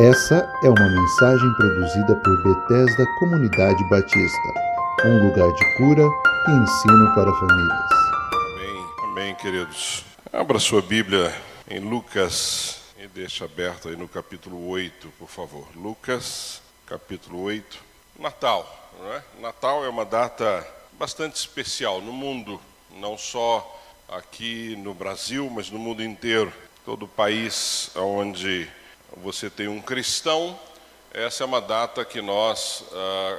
Essa é uma mensagem produzida por Bethesda Comunidade Batista, um lugar de cura e ensino para famílias. Amém, amém, queridos. Abra sua Bíblia em Lucas e deixa aberto aí no capítulo 8, por favor. Lucas, capítulo 8. Natal, não é? Natal é uma data bastante especial no mundo, não só aqui no Brasil, mas no mundo inteiro. Todo o país onde você tem um cristão, essa é uma data que nós ah,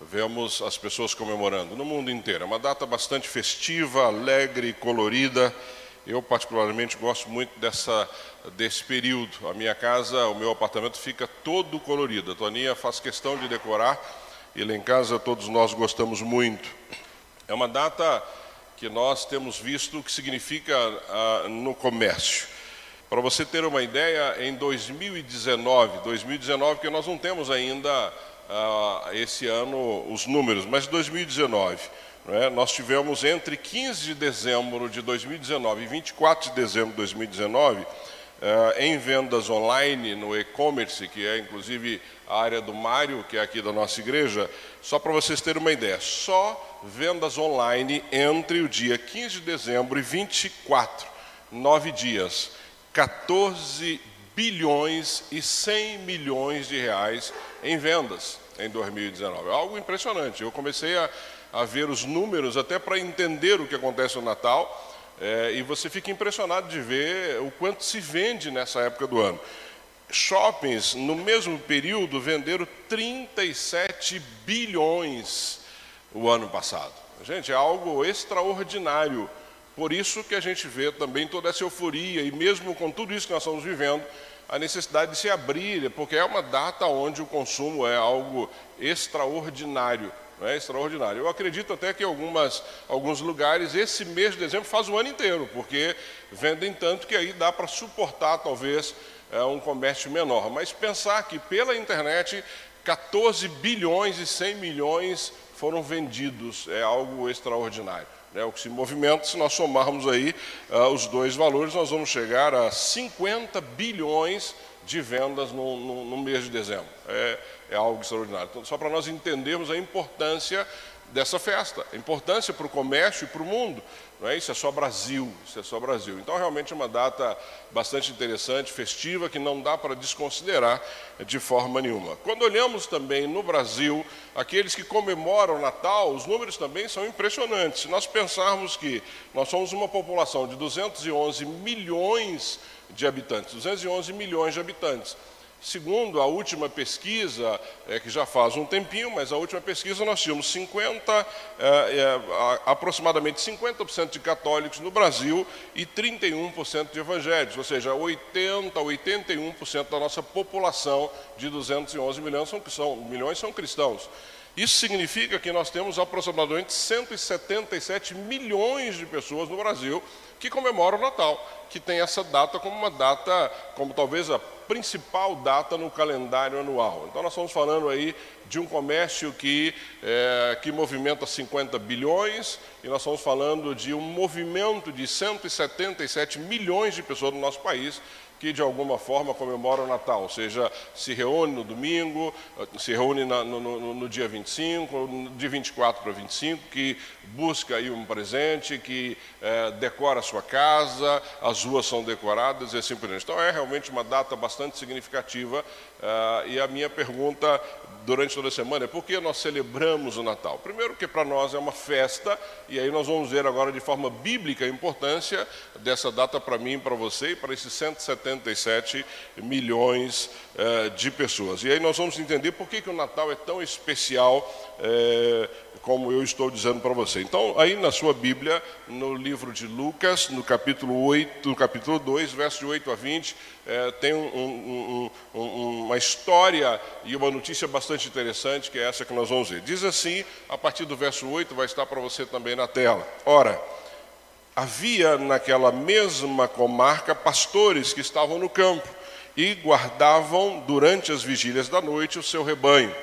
vemos as pessoas comemorando no mundo inteiro. É uma data bastante festiva, alegre, colorida. Eu particularmente gosto muito dessa desse período. A minha casa, o meu apartamento fica todo colorido. A Toninha faz questão de decorar e lá em casa todos nós gostamos muito. É uma data que nós temos visto o que significa ah, no comércio. Para você ter uma ideia, em 2019, 2019 que nós não temos ainda uh, esse ano os números, mas 2019, é? nós tivemos entre 15 de dezembro de 2019 e 24 de dezembro de 2019, uh, em vendas online, no e-commerce, que é inclusive a área do Mário, que é aqui da nossa igreja, só para vocês terem uma ideia, só vendas online entre o dia 15 de dezembro e 24, nove dias 14 bilhões e 100 milhões de reais em vendas em 2019. É algo impressionante. Eu comecei a, a ver os números até para entender o que acontece no Natal. É, e você fica impressionado de ver o quanto se vende nessa época do ano. Shoppings, no mesmo período, venderam 37 bilhões o ano passado. Gente, é algo extraordinário por isso que a gente vê também toda essa euforia, e mesmo com tudo isso que nós estamos vivendo, a necessidade de se abrir, porque é uma data onde o consumo é algo extraordinário. É extraordinário. Eu acredito até que algumas, alguns lugares, esse mês de dezembro faz o ano inteiro, porque vendem tanto que aí dá para suportar talvez é, um comércio menor. Mas pensar que pela internet 14 bilhões e 100 milhões foram vendidos é algo extraordinário né, o que se movimenta, se nós somarmos aí uh, os dois valores, nós vamos chegar a 50 bilhões de vendas no, no, no mês de dezembro. É, é algo extraordinário. Então, só para nós entendermos a importância dessa festa, a importância para o comércio e para o mundo. Não é? Isso é só Brasil, isso é só Brasil. Então, realmente é uma data bastante interessante, festiva, que não dá para desconsiderar de forma nenhuma. Quando olhamos também no Brasil, aqueles que comemoram o Natal, os números também são impressionantes. Se nós pensarmos que nós somos uma população de 211 milhões de habitantes, 211 milhões de habitantes. Segundo a última pesquisa, é, que já faz um tempinho, mas a última pesquisa nós tínhamos 50, é, é, aproximadamente 50% de católicos no Brasil e 31% de evangélicos, ou seja, 80, 81% da nossa população de 211 milhões são, são, milhões são cristãos. Isso significa que nós temos aproximadamente 177 milhões de pessoas no Brasil que comemoram o Natal, que tem essa data como uma data, como talvez a principal data no calendário anual. Então nós estamos falando aí de um comércio que, é, que movimenta 50 bilhões, e nós estamos falando de um movimento de 177 milhões de pessoas no nosso país que de alguma forma comemora o Natal, ou seja, se reúne no domingo, se reúne na, no, no, no, dia 25, de 24 para 25, que busca aí um presente, que é, decora a sua casa, as ruas são decoradas e assim por diante. Então é realmente uma data bastante significativa Uh, e a minha pergunta durante toda a semana é por que nós celebramos o Natal? Primeiro, que para nós é uma festa, e aí nós vamos ver agora de forma bíblica a importância dessa data para mim, para você e para esses 177 milhões uh, de pessoas. E aí nós vamos entender por que, que o Natal é tão especial. Uh, como eu estou dizendo para você. Então, aí na sua Bíblia, no livro de Lucas, no capítulo 8, no capítulo 2, versos de 8 a 20, é, tem um, um, um, uma história e uma notícia bastante interessante, que é essa que nós vamos ver. Diz assim, a partir do verso 8, vai estar para você também na tela. Ora, havia naquela mesma comarca pastores que estavam no campo e guardavam durante as vigílias da noite o seu rebanho.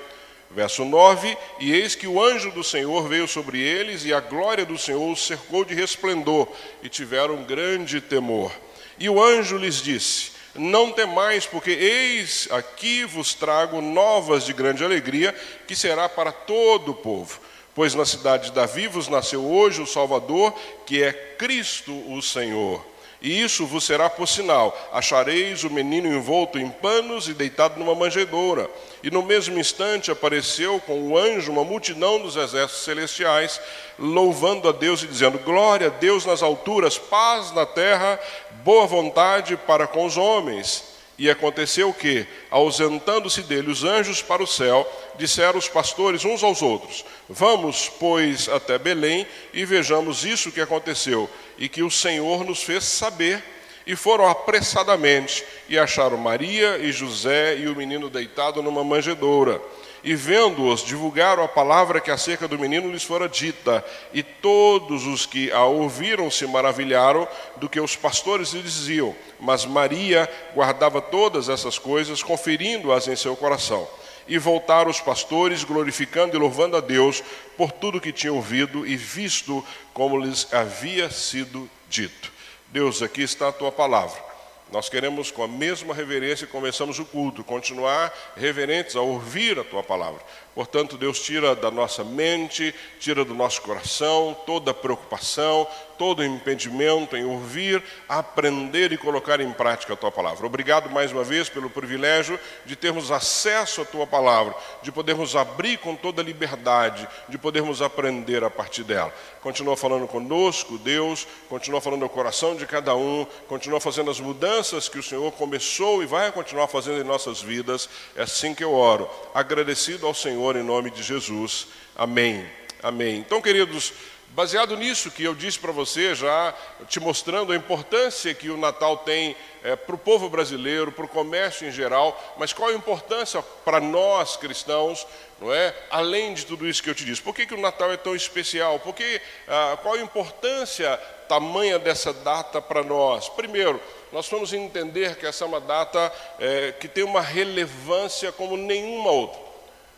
Verso 9: E eis que o anjo do Senhor veio sobre eles, e a glória do Senhor os cercou de resplendor, e tiveram grande temor. E o anjo lhes disse: Não temais, porque eis aqui vos trago novas de grande alegria, que será para todo o povo. Pois na cidade de Davi vos nasceu hoje o Salvador, que é Cristo o Senhor. E isso vos será por sinal: achareis o menino envolto em panos e deitado numa manjedoura. E no mesmo instante apareceu com o anjo uma multidão dos exércitos celestiais, louvando a Deus e dizendo: Glória a Deus nas alturas, paz na terra, boa vontade para com os homens. E aconteceu que, ausentando-se dele os anjos para o céu, disseram os pastores uns aos outros: Vamos, pois, até Belém e vejamos isso que aconteceu e que o Senhor nos fez saber. E foram apressadamente e acharam Maria e José e o menino deitado numa manjedoura e vendo-os, divulgaram a palavra que acerca do menino lhes fora dita, e todos os que a ouviram se maravilharam do que os pastores lhe diziam. Mas Maria guardava todas essas coisas, conferindo-as em seu coração. E voltaram os pastores, glorificando e louvando a Deus por tudo que tinham ouvido e visto como lhes havia sido dito. Deus, aqui está a tua palavra. Nós queremos, com a mesma reverência, começamos o culto, continuar reverentes a ouvir a tua palavra. Portanto, Deus tira da nossa mente, tira do nosso coração toda preocupação, todo impedimento em ouvir, aprender e colocar em prática a tua palavra. Obrigado mais uma vez pelo privilégio de termos acesso à tua palavra, de podermos abrir com toda liberdade, de podermos aprender a partir dela. Continua falando conosco, Deus, continua falando no coração de cada um, continua fazendo as mudanças que o Senhor começou e vai continuar fazendo em nossas vidas. É assim que eu oro, agradecido ao Senhor Senhor, em nome de Jesus. Amém. Amém. Então, queridos, baseado nisso que eu disse para você, já te mostrando a importância que o Natal tem é, para o povo brasileiro, para o comércio em geral, mas qual a importância para nós cristãos, não é? Além de tudo isso que eu te disse, por que, que o Natal é tão especial? Porque ah, qual a importância tamanha dessa data para nós? Primeiro, nós vamos entender que essa é uma data é, que tem uma relevância como nenhuma outra.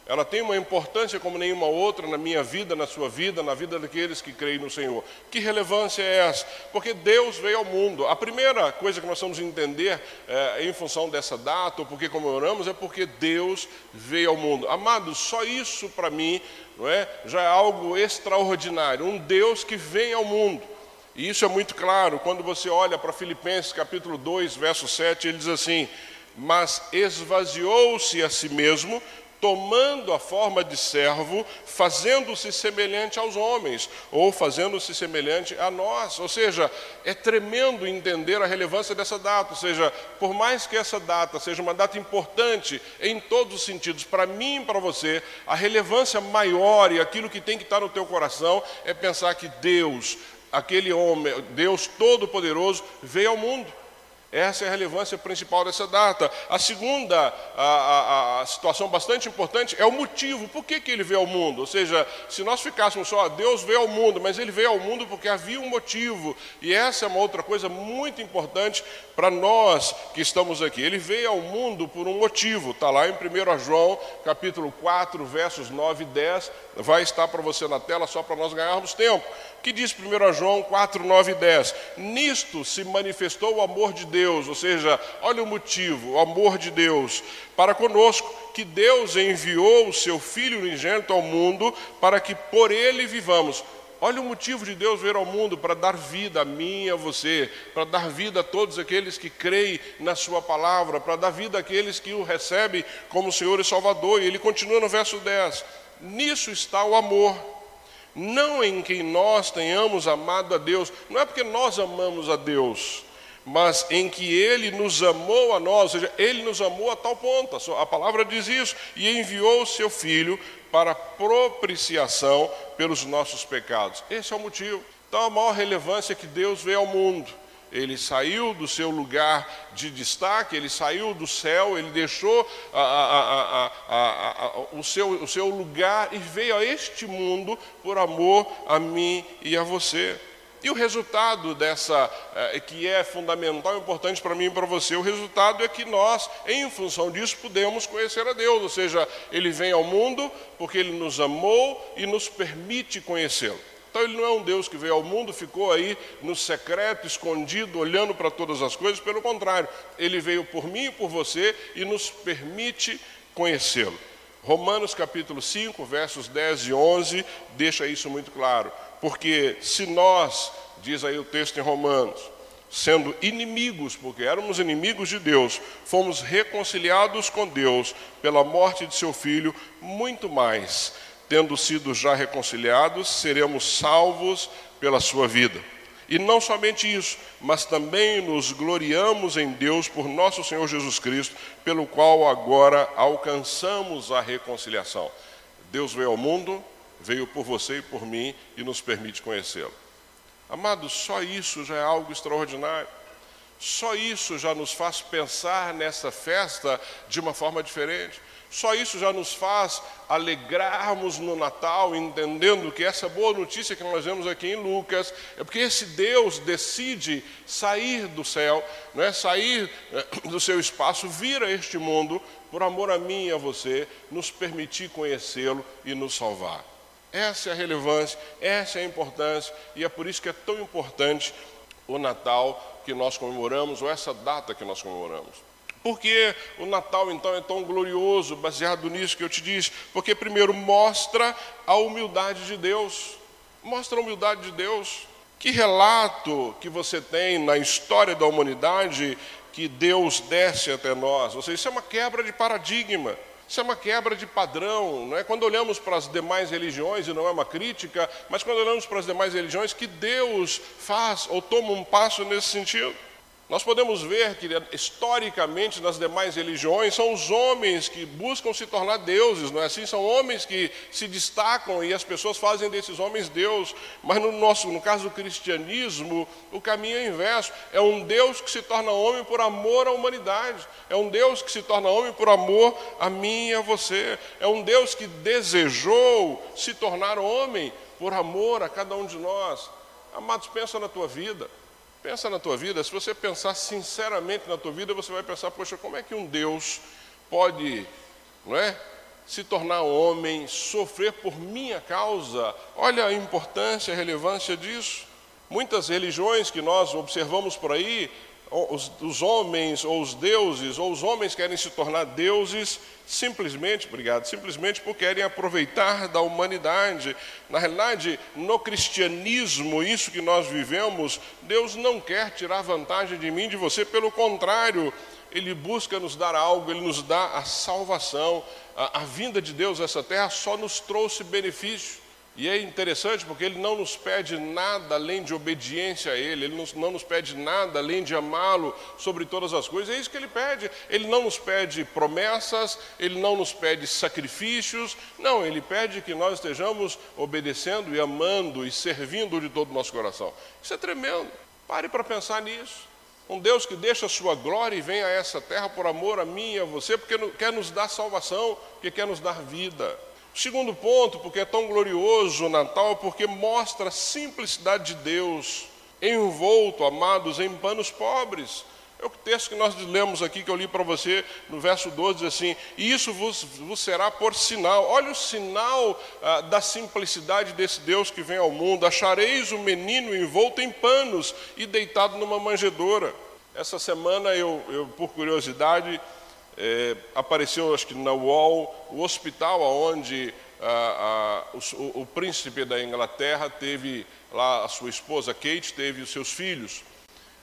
Ela tem uma importância como nenhuma outra na minha vida, na sua vida, na vida daqueles que creem no Senhor. Que relevância é essa? Porque Deus veio ao mundo. A primeira coisa que nós vamos entender é, em função dessa data, ou porque comemoramos, é porque Deus veio ao mundo. Amados, só isso para mim não é, já é algo extraordinário. Um Deus que vem ao mundo. E isso é muito claro quando você olha para Filipenses capítulo 2, verso 7, ele diz assim: Mas esvaziou-se a si mesmo tomando a forma de servo, fazendo-se semelhante aos homens, ou fazendo-se semelhante a nós. Ou seja, é tremendo entender a relevância dessa data. Ou seja, por mais que essa data seja uma data importante em todos os sentidos, para mim e para você, a relevância maior e aquilo que tem que estar no teu coração é pensar que Deus, aquele homem, Deus Todo-Poderoso, veio ao mundo. Essa é a relevância principal dessa data. A segunda a, a, a, situação bastante importante é o motivo. Por que, que ele veio ao mundo? Ou seja, se nós ficássemos só, Deus veio ao mundo, mas ele veio ao mundo porque havia um motivo. E essa é uma outra coisa muito importante para nós que estamos aqui. Ele veio ao mundo por um motivo. Está lá em 1 João, capítulo 4, versos 9 e 10. Vai estar para você na tela só para nós ganharmos tempo. Que diz 1 João 4, 9 e 10? Nisto se manifestou o amor de Deus, ou seja, olha o motivo, o amor de Deus para conosco, que Deus enviou o seu Filho unigênito ao mundo para que por ele vivamos. Olha o motivo de Deus vir ao mundo para dar vida a mim e a você, para dar vida a todos aqueles que creem na Sua palavra, para dar vida àqueles que o recebem como Senhor e Salvador. E ele continua no verso 10: Nisso está o amor, não em que nós tenhamos amado a Deus, não é porque nós amamos a Deus, mas em que Ele nos amou a nós, ou seja, Ele nos amou a tal ponto, a palavra diz isso, e enviou o seu Filho para propiciação pelos nossos pecados. Esse é o motivo. Então, a maior relevância que Deus veio ao mundo. Ele saiu do seu lugar de destaque, ele saiu do céu, ele deixou a, a, a, o, seu, o seu lugar e veio a este mundo por amor a mim e a você. E o resultado dessa, eh, que é fundamental e importante para mim e para você, o resultado é que nós, em função disso, podemos conhecer a Deus. Ou seja, Ele vem ao mundo porque Ele nos amou e nos permite conhecê-lo. Então ele não é um Deus que veio ao mundo, ficou aí no secreto, escondido, olhando para todas as coisas, pelo contrário, ele veio por mim e por você e nos permite conhecê-lo. Romanos capítulo 5, versos 10 e 11, deixa isso muito claro. Porque se nós, diz aí o texto em Romanos, sendo inimigos, porque éramos inimigos de Deus, fomos reconciliados com Deus pela morte de seu filho, muito mais, tendo sido já reconciliados, seremos salvos pela sua vida. E não somente isso, mas também nos gloriamos em Deus por nosso Senhor Jesus Cristo, pelo qual agora alcançamos a reconciliação. Deus veio ao mundo, veio por você e por mim e nos permite conhecê-lo. Amados, só isso já é algo extraordinário. Só isso já nos faz pensar nessa festa de uma forma diferente. Só isso já nos faz alegrarmos no Natal, entendendo que essa boa notícia que nós vemos aqui em Lucas é porque esse Deus decide sair do céu, não é sair eh, do seu espaço, vir a este mundo por amor a mim e a você, nos permitir conhecê-lo e nos salvar. Essa é a relevância, essa é a importância, e é por isso que é tão importante o Natal que nós comemoramos, ou essa data que nós comemoramos. Por que o Natal então é tão glorioso, baseado nisso que eu te disse? Porque, primeiro, mostra a humildade de Deus. Mostra a humildade de Deus. Que relato que você tem na história da humanidade que Deus desce até nós? Ou seja, isso é uma quebra de paradigma. Isso é uma quebra de padrão, não é? Quando olhamos para as demais religiões, e não é uma crítica, mas quando olhamos para as demais religiões, que Deus faz ou toma um passo nesse sentido. Nós podemos ver que, historicamente, nas demais religiões, são os homens que buscam se tornar deuses, não é assim? São homens que se destacam e as pessoas fazem desses homens Deus. Mas no, nosso, no caso do cristianismo, o caminho é inverso. É um Deus que se torna homem por amor à humanidade. É um Deus que se torna homem por amor a mim e a você. É um Deus que desejou se tornar homem por amor a cada um de nós. Amados, pensa na tua vida. Pensa na tua vida, se você pensar sinceramente na tua vida, você vai pensar, poxa, como é que um Deus pode, não é? Se tornar homem, sofrer por minha causa. Olha a importância, a relevância disso. Muitas religiões que nós observamos por aí, os, os, homens ou os deuses, ou os homens querem se tornar deuses simplesmente, obrigado, simplesmente porque querem aproveitar da humanidade. Na realidade, no cristianismo, isso que nós vivemos, Deus não quer tirar vantagem de mim, de você, pelo contrário, Ele busca nos dar algo, Ele nos dá a salvação. A, a vinda de Deus a essa terra só nos trouxe benefício. E é interessante porque ele não nos pede nada além de obediência a ele, ele não nos pede nada além de amá-lo sobre todas as coisas, é isso que ele pede. Ele não nos pede promessas, ele não nos pede sacrifícios, não, ele pede que nós estejamos obedecendo e amando e servindo de todo o nosso coração. Isso é tremendo, pare para pensar nisso. Um Deus que deixa a sua glória e vem a essa terra por amor a mim e a você, porque quer nos dar salvação, porque quer nos dar vida. Segundo ponto, porque é tão glorioso o Natal, porque mostra a simplicidade de Deus, envolto, amados, em panos pobres. É o texto que nós lemos aqui, que eu li para você, no verso 12, diz assim: E isso vos, vos será por sinal. Olha o sinal ah, da simplicidade desse Deus que vem ao mundo. Achareis o menino envolto em panos e deitado numa manjedoura. Essa semana, eu, eu por curiosidade, é, apareceu, acho que na UOL, o hospital onde a, a, o, o, príncipe da Inglaterra teve lá a sua esposa Kate, teve os seus filhos.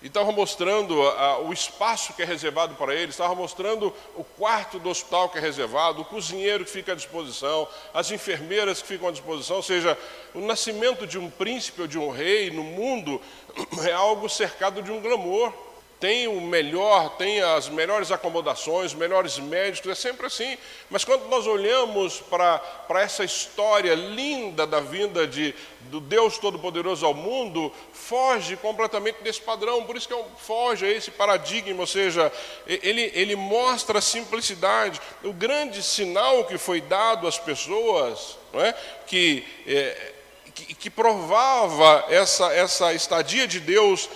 E estava mostrando a, o espaço que é reservado para eles, estava mostrando o quarto do hospital que é reservado, o cozinheiro que fica à disposição, as enfermeiras que ficam à disposição, ou seja, o nascimento de um príncipe ou de um rei no mundo é algo cercado de um glamour tem o melhor, tem as melhores acomodações, melhores médicos, é sempre assim. Mas quando nós olhamos para essa história linda da vinda de, do Deus Todo-Poderoso ao mundo, foge completamente desse padrão, por isso que é foge a esse paradigma, ou seja, ele, ele mostra a simplicidade. O grande sinal que foi dado às pessoas, não é? que, é, que, que provava essa, essa estadia de Deus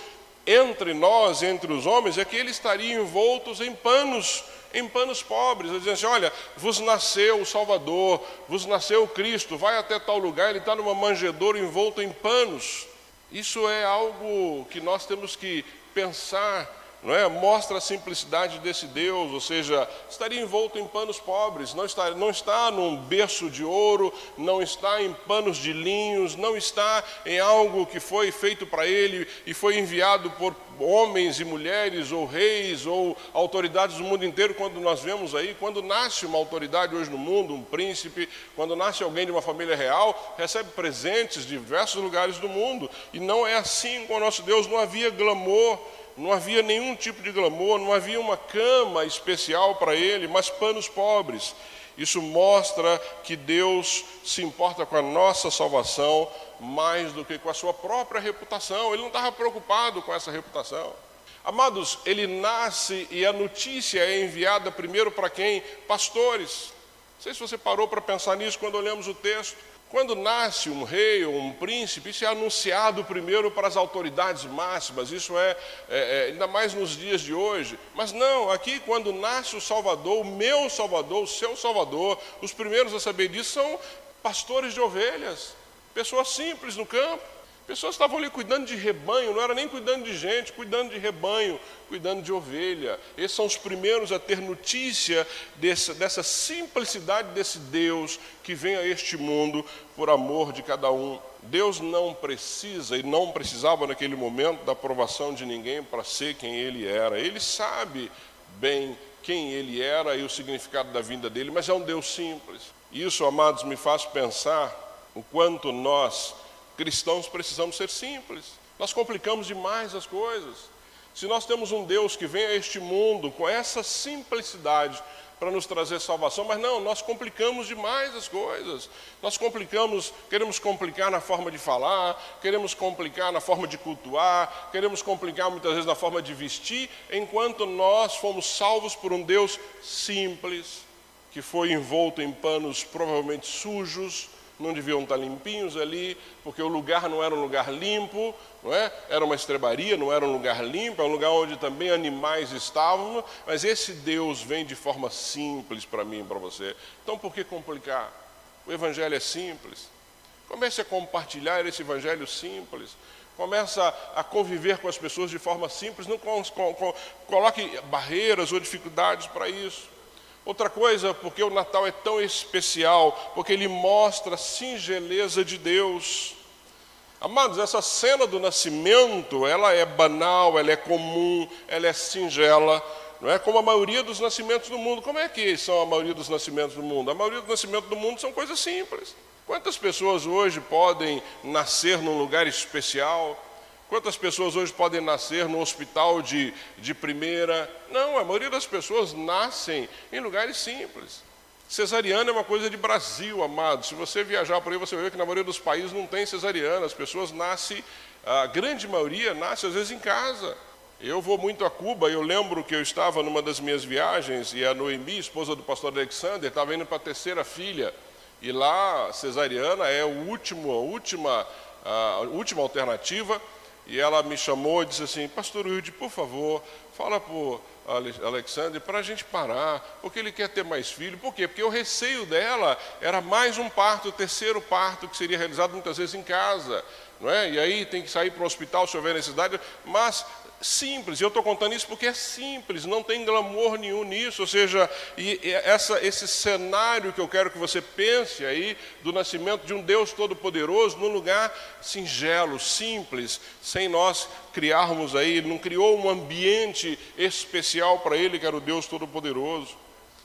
entre nós, entre os homens, é que eles estariam envoltos em panos em panos pobres, dizendo assim: olha, vos nasceu o Salvador, vos nasceu o Cristo, vai até tal lugar, ele está numa manjedoura envolto em panos. Isso é algo que nós temos que pensar não é? Mostra a simplicidade desse Deus, ou seja, estaria envolto em panos pobres, não está, não está num berço de ouro, não está em panos de linhos, não está em algo que foi feito para ele e foi enviado por homens e mulheres, ou reis, ou autoridades do mundo inteiro, quando nós vemos aí, quando nasce uma autoridade hoje no mundo, um príncipe, quando nasce alguém de uma família real, recebe presentes de diversos lugares do mundo, e não é assim com o nosso Deus, não havia glamour não havia nenhum tipo de glamour, não havia uma cama especial para ele, mas panos pobres. Isso mostra que Deus se importa com a nossa salvação mais do que com a sua própria reputação. Ele não estava preocupado com essa reputação. Amados, ele nasce e a notícia é enviada primeiro para quem? Pastores. Não sei se você parou para pensar nisso quando olhamos o texto. Quando nasce um rei ou um príncipe, isso é anunciado primeiro para as autoridades máximas, isso é, é, é, ainda mais nos dias de hoje. Mas não, aqui quando nasce o Salvador, o meu Salvador, o seu Salvador, os primeiros a saber disso são pastores de ovelhas, pessoas simples no campo. Pessoas estavam ali cuidando de rebanho, não era nem cuidando de gente, cuidando de rebanho, cuidando de ovelha. Esses são os primeiros a ter notícia dessa, dessa simplicidade desse Deus que vem a este mundo por amor de cada um. Deus não precisa e não precisava naquele momento da aprovação de ninguém para ser quem ele era. Ele sabe bem quem ele era e o significado da vinda dele, mas é um Deus simples. Isso, amados, me faz pensar o quanto nós cristãos precisamos ser simples. Nós complicamos demais as coisas. Se nós temos um Deus que vem a este mundo com essa simplicidade para nos trazer salvação, mas não, nós complicamos demais as coisas. Nós complicamos, queremos complicar na forma de falar, queremos complicar na forma de cultuar, queremos complicar muitas vezes na forma de vestir, enquanto nós fomos salvos por um Deus simples, que foi envolto em panos provavelmente sujos, não deviam estar limpinhos ali, porque o lugar não era um lugar limpo, não é? Era uma estrebaria, não era um lugar limpo, é um lugar onde também animais estavam, mas esse Deus vem de forma simples para mim e para você. Então por que complicar? O evangelho é simples. Comece a compartilhar esse evangelho simples. Começa a conviver com as pessoas de forma simples, não coloque barreiras ou dificuldades para isso. Outra coisa, porque o Natal é tão especial, porque ele mostra a singeleza de Deus. Amados, essa cena do nascimento, ela é banal, ela é comum, ela é singela, não é como a maioria dos nascimentos do mundo. Como é que são a maioria dos nascimentos do mundo? A maioria dos nascimentos do mundo são coisas simples. Quantas pessoas hoje podem nascer num lugar especial? Quantas pessoas hoje podem nascer no hospital de, de primeira? Não, a maioria das pessoas nascem em lugares simples. Cesariana é uma coisa de Brasil, amado. Se você viajar por aí, você vai ver que na maioria dos países não tem cesariana. As pessoas nascem, a grande maioria nasce às vezes em casa. Eu vou muito a Cuba e eu lembro que eu estava numa das minhas viagens e a Noemi, esposa do pastor Alexander, estava indo para a terceira filha. E lá, cesariana é o último, a última, a última alternativa. E ela me chamou e disse assim: Pastor Wilde, por favor, fala para o Alexandre para a gente parar, porque ele quer ter mais filho. Por quê? Porque o receio dela era mais um parto, o terceiro parto, que seria realizado muitas vezes em casa. Não é? E aí tem que sair para o hospital se houver necessidade, mas simples, e eu estou contando isso porque é simples, não tem glamour nenhum nisso, ou seja, e essa, esse cenário que eu quero que você pense aí, do nascimento de um Deus Todo-Poderoso, num lugar singelo, simples, sem nós criarmos aí, ele não criou um ambiente especial para ele, que era o Deus Todo-Poderoso.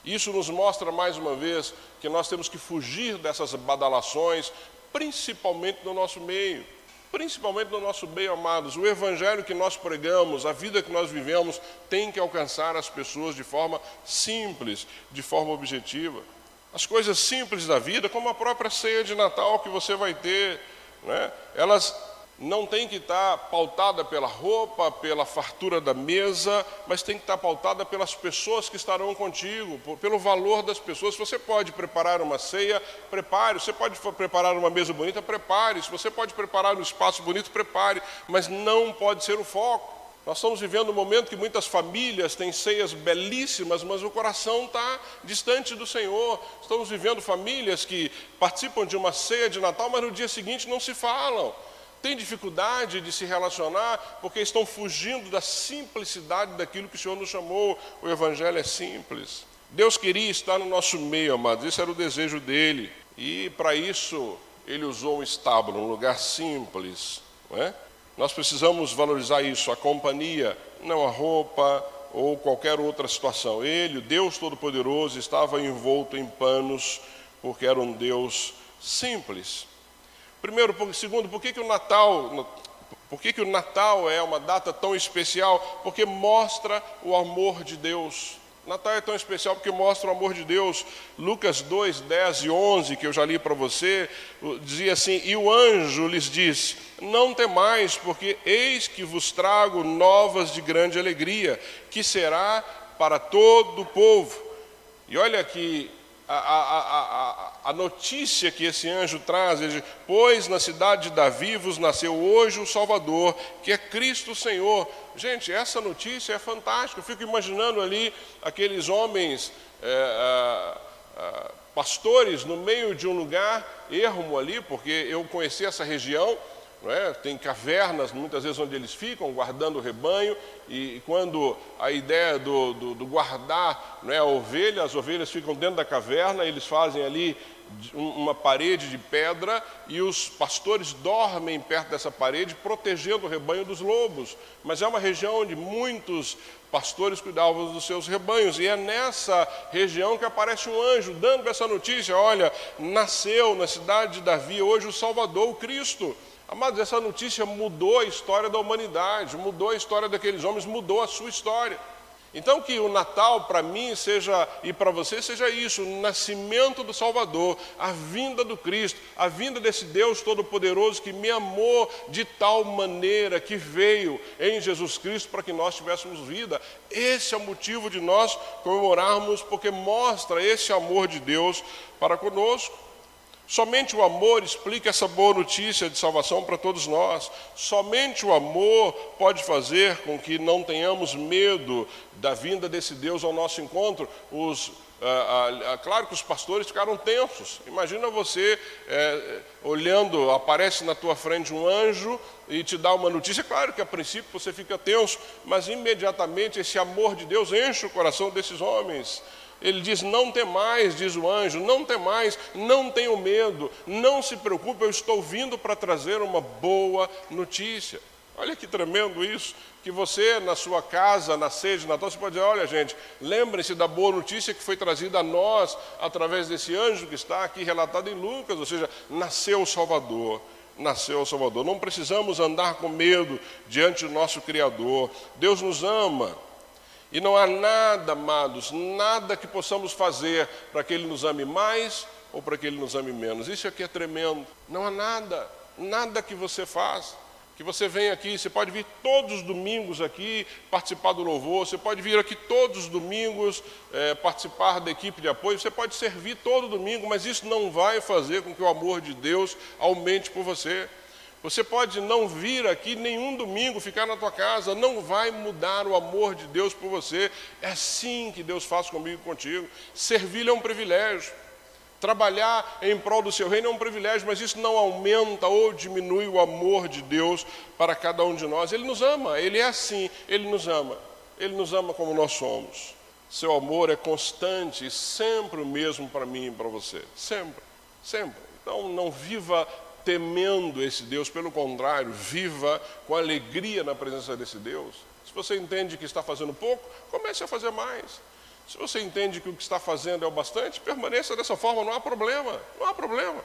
Isso nos mostra mais uma vez que nós temos que fugir dessas badalações, principalmente no nosso meio principalmente no nosso meio, amados. O evangelho que nós pregamos, a vida que nós vivemos, tem que alcançar as pessoas de forma simples, de forma objetiva. As coisas simples da vida, como a própria ceia de Natal que você vai ter, né? elas não tem que estar pautada pela roupa, pela fartura da mesa, mas tem que estar pautada pelas pessoas que estarão contigo, pelo valor das pessoas. Se você pode preparar uma ceia, prepare. Se você pode preparar uma mesa bonita, prepare. Se você pode preparar um espaço bonito, prepare. Mas não pode ser o foco. Nós estamos vivendo um momento que muitas famílias têm ceias belíssimas, mas o coração está distante do Senhor. Estamos vivendo famílias que participam de uma ceia de Natal, mas no dia seguinte não se falam. Têm dificuldade de se relacionar porque estão fugindo da simplicidade daquilo que o Senhor nos chamou. O Evangelho é simples. Deus queria estar no nosso meio, amados, esse era o desejo dele. E para isso, ele usou um estábulo, um lugar simples. É? Nós precisamos valorizar isso, a companhia, não a roupa ou qualquer outra situação. Ele, o Deus Todo-Poderoso, estava envolto em panos, porque era um Deus simples. Primeiro, segundo, por que, que o Natal, por que, que o Natal é uma data tão especial? Porque mostra o amor de Deus. Natal é tão especial porque mostra o amor de Deus. Lucas 2, 10 e 11, que eu já li para você, dizia assim: E o anjo lhes disse: Não temais, porque eis que vos trago novas de grande alegria, que será para todo o povo. E olha que a, a, a, a, notícia que esse anjo traz, ele, pois na cidade de Davi vos nasceu hoje o Salvador, que é Cristo Senhor. Gente, essa notícia é fantástica. Eu fico imaginando ali aqueles homens é, é, pastores no meio de um lugar ermo ali, porque eu conheci essa região é? tem cavernas muitas vezes onde eles ficam guardando o rebanho, e, quando a ideia do, do, do guardar é, a ovelha, as ovelhas ficam dentro da caverna, eles fazem ali uma parede de pedra e os pastores dormem perto dessa parede, protegendo o rebanho dos lobos. Mas é uma região onde muitos pastores cuidavam dos seus rebanhos, e é nessa região que aparece um anjo dando essa notícia: olha, nasceu na cidade de Davi hoje o Salvador, o Cristo. Amados, essa notícia mudou a história da humanidade, mudou a história daqueles homens, mudou a sua história. Então que o Natal para mim seja e para você seja isso, o nascimento do Salvador, a vinda do Cristo, a vinda desse Deus todo-poderoso que me amou de tal maneira que veio em Jesus Cristo para que nós tivéssemos vida. Esse é o motivo de nós comemorarmos porque mostra esse amor de Deus para conosco. Somente o amor explica essa boa notícia de salvação para todos nós. Somente o amor pode fazer com que não tenhamos medo da vinda desse Deus ao nosso encontro. Os, ah, ah, ah claro que os pastores ficaram tensos. Imagina você é, olhando, aparece na tua frente um anjo e te dá uma notícia. Claro que a princípio você fica tenso, mas imediatamente esse amor de Deus enche o coração desses homens. Ele diz: Não tem mais, diz o anjo, não tem mais, não tenho medo, não se preocupe, eu estou vindo para trazer uma boa notícia. Olha que tremendo isso, que você na sua casa, na sede de Natal, pode dizer, olha gente, lembre-se da boa notícia que foi trazida a nós através desse anjo que está aqui relatado em Lucas, ou seja, nasceu o Salvador, nasceu o Salvador. Não precisamos andar com medo diante do nosso Criador. Deus nos ama. E não há nada, amados, nada que possamos fazer para que Ele nos ame mais ou para que Ele nos ame menos. Isso aqui é tremendo. Não há nada, nada que você faça. Que você venha aqui, você pode vir todos os domingos aqui participar do louvor, você pode vir aqui todos os domingos é, participar da equipe de apoio, você pode servir todo domingo, mas isso não vai fazer com que o amor de Deus aumente por você. Você pode não vir aqui nenhum domingo, ficar na tua casa, não vai mudar o amor de Deus por você. É assim que Deus faz comigo e contigo. Servir é um privilégio. Trabalhar em prol do seu reino é um privilégio, mas isso não aumenta ou diminui o amor de Deus para cada um de nós. Ele nos ama, ele é assim, ele nos ama. Ele nos ama como nós somos. Seu amor é constante e sempre o mesmo para mim e para você. Sempre, sempre. Então não viva temendo esse Deus, pelo contrário, viva com alegria na presença desse Deus. Se você entende que está fazendo pouco, comece a fazer mais. Se você entende que o que está fazendo é o bastante, permaneça dessa forma, não há problema, não há problema.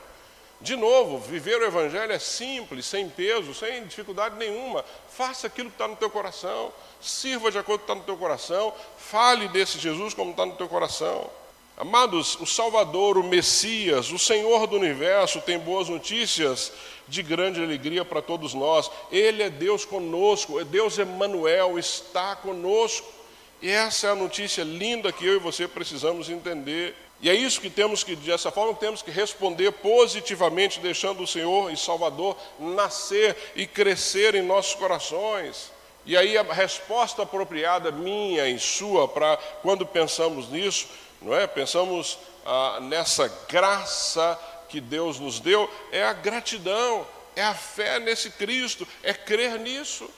De novo, viver o Evangelho é simples, sem peso, sem dificuldade nenhuma. Faça aquilo que está no teu coração, sirva de acordo com o que está no teu coração, fale desse Jesus como está no teu coração. Amados, o Salvador, o Messias, o Senhor do universo tem boas notícias de grande alegria para todos nós. Ele é Deus conosco, é Deus Emanuel, está conosco. E essa é a notícia linda que eu e você precisamos entender. E é isso que temos que, dessa forma, temos que responder positivamente, deixando o Senhor e Salvador nascer e crescer em nossos corações. E aí a resposta apropriada minha e sua para quando pensamos nisso, não é? Pensamos ah, nessa graça que Deus nos deu, é a gratidão, é a fé nesse Cristo, é crer nisso.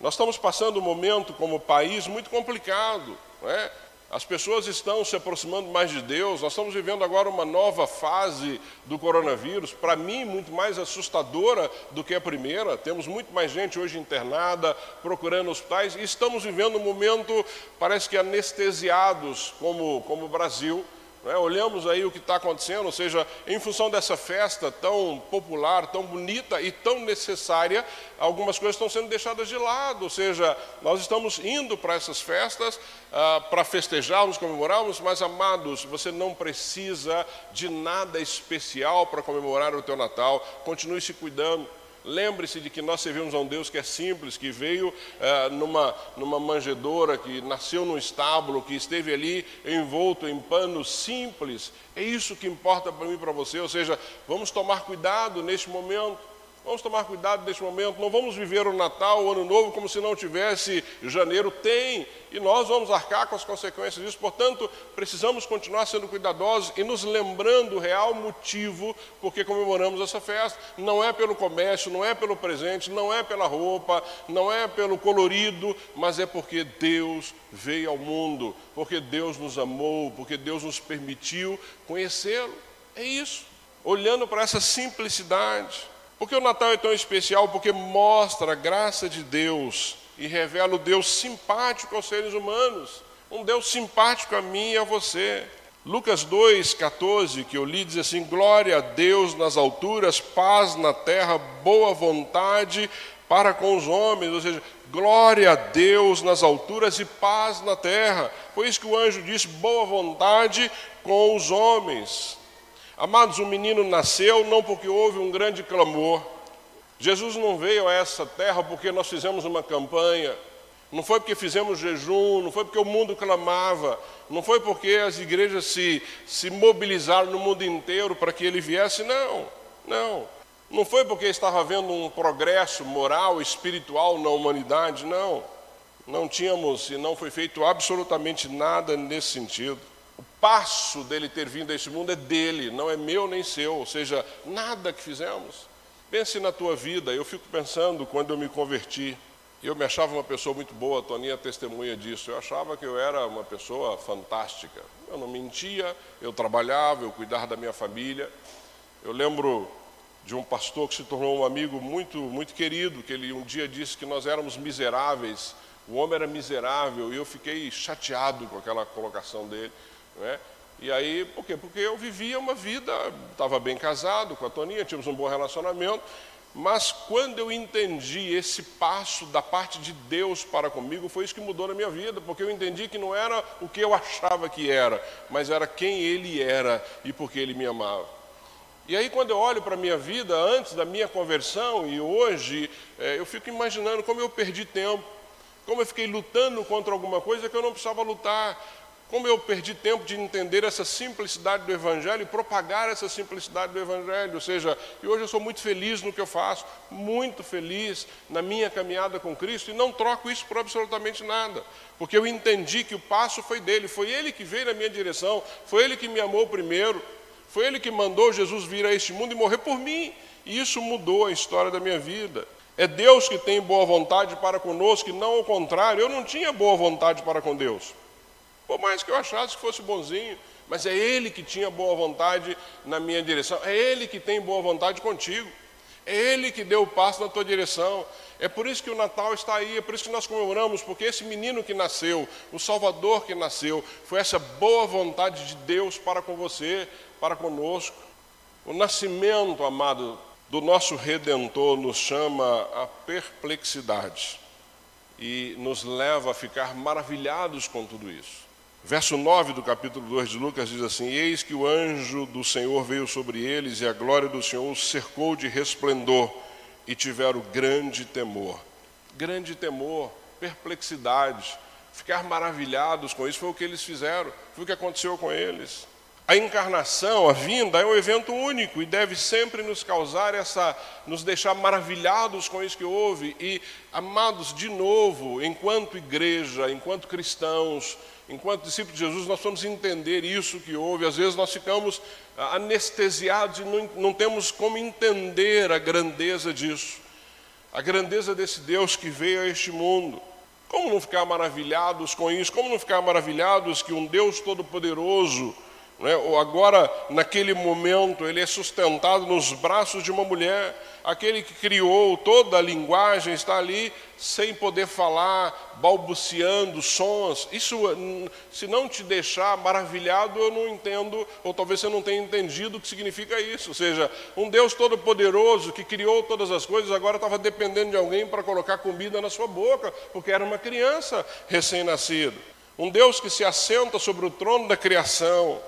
Nós estamos passando um momento como país muito complicado, não é? As pessoas estão se aproximando mais de Deus. Nós estamos vivendo agora uma nova fase do coronavírus, para mim, muito mais assustadora do que a primeira. Temos muito mais gente hoje internada, procurando hospitais, e estamos vivendo um momento, parece que anestesiados, como, como o Brasil. É? Olhamos aí o que está acontecendo, ou seja, em função dessa festa tão popular, tão bonita e tão necessária, algumas coisas estão sendo deixadas de lado, ou seja, nós estamos indo para essas festas ah, para festejarmos, comemorarmos, mas amados, você não precisa de nada especial para comemorar o teu Natal, continue se cuidando. Lembre-se de que nós servimos a um Deus que é simples, que veio é, numa, numa manjedoura, que nasceu num estábulo, que esteve ali envolto em panos simples. É isso que importa para mim e para você. Ou seja, vamos tomar cuidado neste momento. Vamos tomar cuidado neste momento, não vamos viver o Natal, o Ano Novo, como se não tivesse janeiro. Tem, e nós vamos arcar com as consequências disso. Portanto, precisamos continuar sendo cuidadosos e nos lembrando o real motivo porque comemoramos essa festa. Não é pelo comércio, não é pelo presente, não é pela roupa, não é pelo colorido, mas é porque Deus veio ao mundo, porque Deus nos amou, porque Deus nos permitiu conhecê-lo. É isso. Olhando para essa simplicidade. Porque o Natal é tão especial? Porque mostra a graça de Deus e revela o Deus simpático aos seres humanos, um Deus simpático a mim e a você. Lucas 2,14, que eu li, diz assim: Glória a Deus nas alturas, paz na terra, boa vontade para com os homens, ou seja, glória a Deus nas alturas e paz na terra. Foi isso que o anjo disse: boa vontade com os homens. Amados, o menino nasceu não porque houve um grande clamor. Jesus não veio a essa terra porque nós fizemos uma campanha, não foi porque fizemos jejum, não foi porque o mundo clamava, não foi porque as igrejas se, se mobilizaram no mundo inteiro para que ele viesse, não, não. Não foi porque estava havendo um progresso moral, espiritual na humanidade, não. Não tínhamos e não foi feito absolutamente nada nesse sentido passo dele ter vindo a este mundo é dele, não é meu nem seu, ou seja, nada que fizemos. Pense na tua vida, eu fico pensando quando eu me converti, eu me achava uma pessoa muito boa, a Toninha é testemunha disso, eu achava que eu era uma pessoa fantástica. Eu não mentia, eu trabalhava, eu cuidava da minha família. Eu lembro de um pastor que se tornou um amigo muito, muito querido, que ele um dia disse que nós éramos miseráveis, o homem era miserável, e eu fiquei chateado com aquela colocação dele. Né? E aí, por quê? Porque eu vivia uma vida, estava bem casado com a Toninha, tínhamos um bom relacionamento, mas quando eu entendi esse passo da parte de Deus para comigo, foi isso que mudou na minha vida, porque eu entendi que não era o que eu achava que era, mas era quem Ele era e porque Ele me amava. E aí, quando eu olho para a minha vida antes da minha conversão e hoje, é, eu fico imaginando como eu perdi tempo, como eu fiquei lutando contra alguma coisa que eu não precisava lutar, como eu perdi tempo de entender essa simplicidade do Evangelho e propagar essa simplicidade do Evangelho. Ou seja, e hoje eu sou muito feliz no que eu faço, muito feliz na minha caminhada com Cristo e não troco isso por absolutamente nada, porque eu entendi que o passo foi dele, foi ele que veio na minha direção, foi ele que me amou primeiro, foi ele que mandou Jesus vir a este mundo e morrer por mim. E isso mudou a história da minha vida. É Deus que tem boa vontade para conosco e não o contrário. Eu não tinha boa vontade para com Deus. Por mais que eu achasse que fosse bonzinho, mas é Ele que tinha boa vontade na minha direção, é Ele que tem boa vontade contigo, é Ele que deu o passo na tua direção. É por isso que o Natal está aí, é por isso que nós comemoramos, porque esse menino que nasceu, o Salvador que nasceu, foi essa boa vontade de Deus para com você, para conosco. O nascimento, amado, do nosso Redentor nos chama a perplexidade e nos leva a ficar maravilhados com tudo isso. Verso 9 do capítulo 2 de Lucas diz assim: Eis que o anjo do Senhor veio sobre eles, e a glória do Senhor os cercou de resplendor, e tiveram grande temor. Grande temor, perplexidade, ficar maravilhados com isso, foi o que eles fizeram, foi o que aconteceu com eles. A encarnação, a vinda, é um evento único e deve sempre nos causar essa, nos deixar maravilhados com isso que houve e amados de novo, enquanto igreja, enquanto cristãos, enquanto discípulos de Jesus, nós vamos entender isso que houve. Às vezes nós ficamos ah, anestesiados e não, não temos como entender a grandeza disso, a grandeza desse Deus que veio a este mundo. Como não ficar maravilhados com isso? Como não ficar maravilhados que um Deus todo-poderoso, né? Ou agora, naquele momento, ele é sustentado nos braços de uma mulher. Aquele que criou toda a linguagem está ali sem poder falar, balbuciando sons. Isso, se não te deixar maravilhado, eu não entendo, ou talvez você não tenha entendido o que significa isso. Ou seja, um Deus todo-poderoso que criou todas as coisas, agora estava dependendo de alguém para colocar comida na sua boca, porque era uma criança recém-nascida. Um Deus que se assenta sobre o trono da criação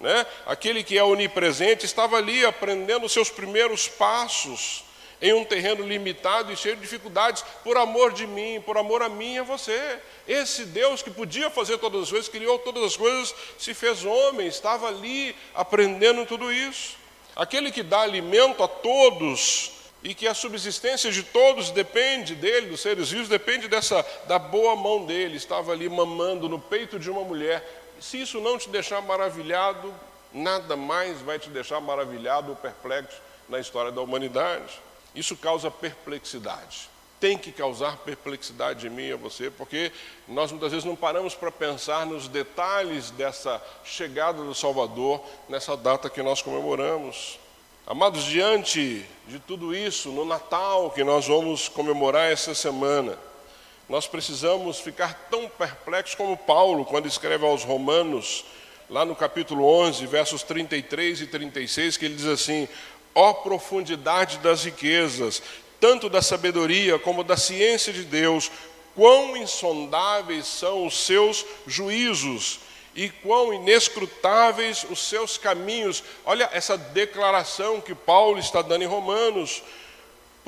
né? aquele que é onipresente, estava ali aprendendo os seus primeiros passos em um terreno limitado e cheio de dificuldades, por amor de mim, por amor a mim e a você. Esse Deus que podia fazer todas as coisas, criou todas as coisas, se fez homem, estava ali aprendendo tudo isso. Aquele que dá alimento a todos e que a subsistência de todos depende dele, dos seres vivos, depende dessa da boa mão dele, estava ali mamando no peito de uma mulher se isso não te deixar maravilhado, nada mais vai te deixar maravilhado ou perplexo na história da humanidade. Isso causa perplexidade. Tem que causar perplexidade em mim e a você, porque nós muitas vezes não paramos para pensar nos detalhes dessa chegada do Salvador nessa data que nós comemoramos. Amados, diante de tudo isso, no Natal que nós vamos comemorar essa semana, nós precisamos ficar tão perplexos como Paulo, quando escreve aos Romanos, lá no capítulo 11, versos 33 e 36, que ele diz assim: Ó profundidade das riquezas, tanto da sabedoria como da ciência de Deus, quão insondáveis são os seus juízos e quão inescrutáveis os seus caminhos. Olha essa declaração que Paulo está dando em Romanos.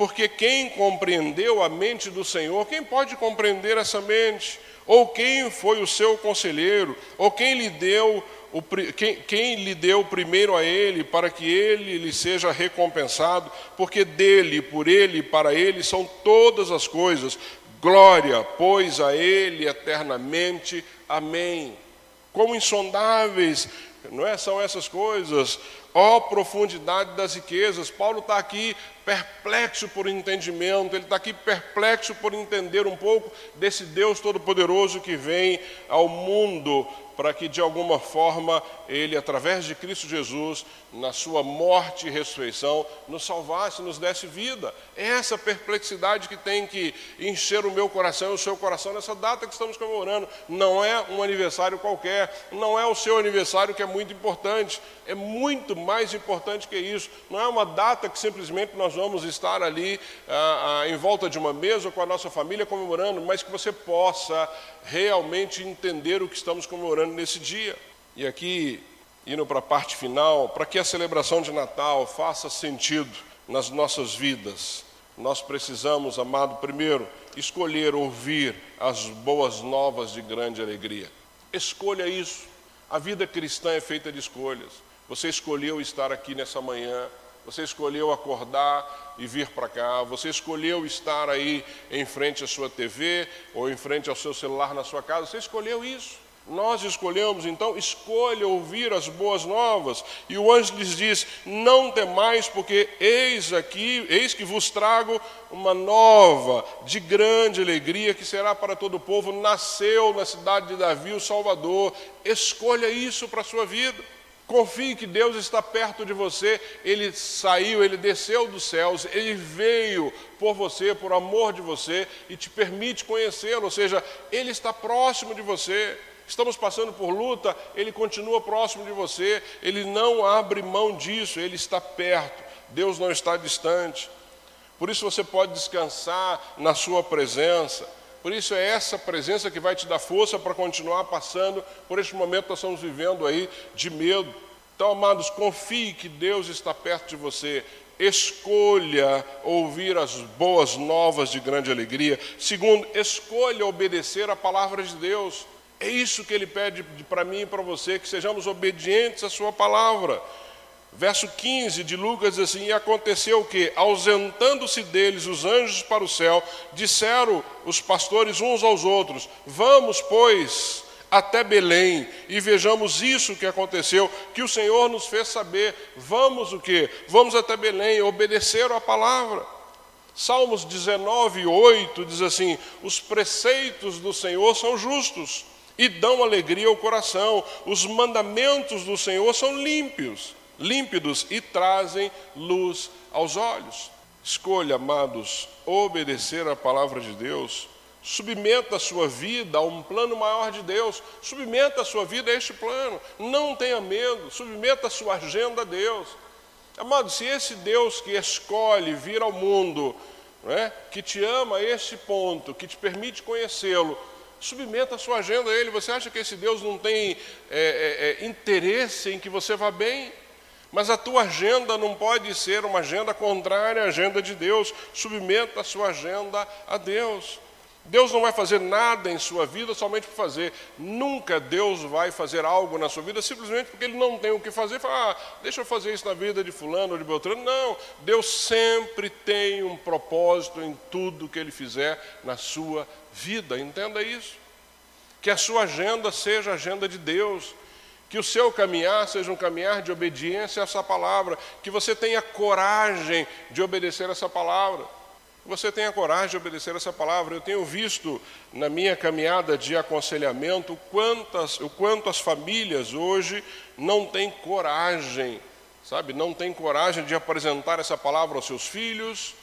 Porque quem compreendeu a mente do Senhor, quem pode compreender essa mente? Ou quem foi o seu conselheiro? Ou quem lhe deu o, quem, quem lhe deu primeiro a ele, para que ele lhe seja recompensado, porque dele, por ele para ele são todas as coisas. Glória, pois, a ele eternamente. Amém. Como insondáveis não é? São essas coisas. Ó oh, profundidade das riquezas. Paulo está aqui perplexo por entendimento, ele está aqui perplexo por entender um pouco desse Deus Todo-Poderoso que vem ao mundo para que de alguma forma Ele, através de Cristo Jesus, na sua morte e ressurreição, nos salvasse, nos desse vida. É essa perplexidade que tem que encher o meu coração e o seu coração nessa data que estamos comemorando. Não é um aniversário qualquer, não é o seu aniversário que é muito importante, é muito mais importante que isso. Não é uma data que simplesmente nós vamos estar ali ah, ah, em volta de uma mesa com a nossa família comemorando, mas que você possa realmente entender o que estamos comemorando nesse dia. E aqui, indo para a parte final, para que a celebração de Natal faça sentido nas nossas vidas, nós precisamos, amado, primeiro, escolher ouvir as boas novas de grande alegria. Escolha isso. A vida cristã é feita de escolhas. Você escolheu estar aqui nessa manhã, você escolheu acordar e vir para cá, você escolheu estar aí em frente à sua TV ou em frente ao seu celular na sua casa, você escolheu isso. Nós escolhemos, então, escolha ouvir as boas novas. E o anjo lhes diz: Não temais, porque eis aqui, eis que vos trago uma nova, de grande alegria, que será para todo o povo. Nasceu na cidade de Davi o Salvador. Escolha isso para a sua vida. Confie que Deus está perto de você, Ele saiu, Ele desceu dos céus, Ele veio por você, por amor de você e te permite conhecê-lo, ou seja, Ele está próximo de você. Estamos passando por luta, Ele continua próximo de você, Ele não abre mão disso, Ele está perto, Deus não está distante. Por isso você pode descansar na Sua presença. Por isso é essa presença que vai te dar força para continuar passando por este momento que nós estamos vivendo aí de medo. Então, amados, confie que Deus está perto de você. Escolha ouvir as boas novas de grande alegria. Segundo, escolha obedecer a palavra de Deus. É isso que ele pede para mim e para você, que sejamos obedientes à sua palavra. Verso 15 de Lucas diz assim: E aconteceu que? Ausentando-se deles os anjos para o céu, disseram os pastores uns aos outros: Vamos, pois, até Belém e vejamos isso que aconteceu, que o Senhor nos fez saber. Vamos o que? Vamos até Belém, obedecer a palavra. Salmos 19, 8 diz assim: Os preceitos do Senhor são justos e dão alegria ao coração, os mandamentos do Senhor são límpios límpidos e trazem luz aos olhos. Escolha, amados, obedecer a palavra de Deus. Submeta a sua vida a um plano maior de Deus. Submeta a sua vida a este plano. Não tenha medo. Submeta a sua agenda a Deus. Amado, se esse Deus que escolhe vir ao mundo, é, que te ama a este ponto, que te permite conhecê-lo, submeta a sua agenda a Ele. Você acha que esse Deus não tem é, é, é interesse em que você vá bem? Mas a tua agenda não pode ser uma agenda contrária à agenda de Deus. Submeta a sua agenda a Deus. Deus não vai fazer nada em sua vida somente por fazer. Nunca Deus vai fazer algo na sua vida simplesmente porque Ele não tem o que fazer. Fala, ah, deixa eu fazer isso na vida de fulano ou de Beltrano. Não, Deus sempre tem um propósito em tudo que Ele fizer na sua vida. Entenda isso. Que a sua agenda seja a agenda de Deus. Que o seu caminhar seja um caminhar de obediência a essa palavra. Que você tenha coragem de obedecer essa palavra. Você tenha coragem de obedecer essa palavra. Eu tenho visto na minha caminhada de aconselhamento quantas, o quanto as famílias hoje não têm coragem, sabe? Não têm coragem de apresentar essa palavra aos seus filhos,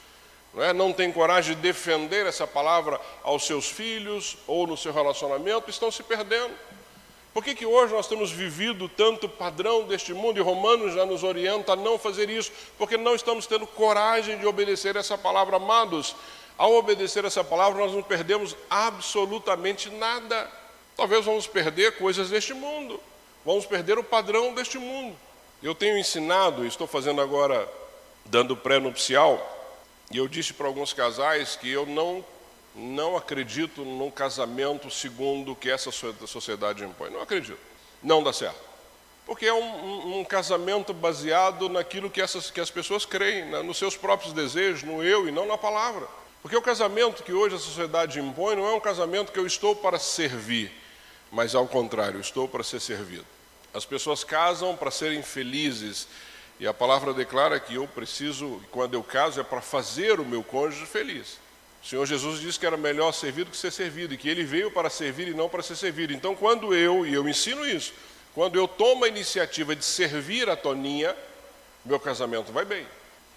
não, é? não tem coragem de defender essa palavra aos seus filhos ou no seu relacionamento, estão se perdendo. Por que, que hoje nós temos vivido tanto padrão deste mundo e Romanos já nos orienta a não fazer isso? Porque não estamos tendo coragem de obedecer essa palavra, amados. Ao obedecer essa palavra, nós não perdemos absolutamente nada. Talvez vamos perder coisas deste mundo, vamos perder o padrão deste mundo. Eu tenho ensinado, estou fazendo agora, dando pré-nupcial, e eu disse para alguns casais que eu não não acredito num casamento segundo o que essa sociedade impõe. Não acredito. Não dá certo. Porque é um, um, um casamento baseado naquilo que, essas, que as pessoas creem, né? nos seus próprios desejos, no eu e não na palavra. Porque o casamento que hoje a sociedade impõe não é um casamento que eu estou para servir, mas ao contrário, estou para ser servido. As pessoas casam para serem felizes, e a palavra declara que eu preciso, quando eu caso, é para fazer o meu cônjuge feliz. O Senhor Jesus disse que era melhor servir do que ser servido, e que ele veio para servir e não para ser servido. Então, quando eu, e eu ensino isso, quando eu tomo a iniciativa de servir a Toninha, meu casamento vai bem.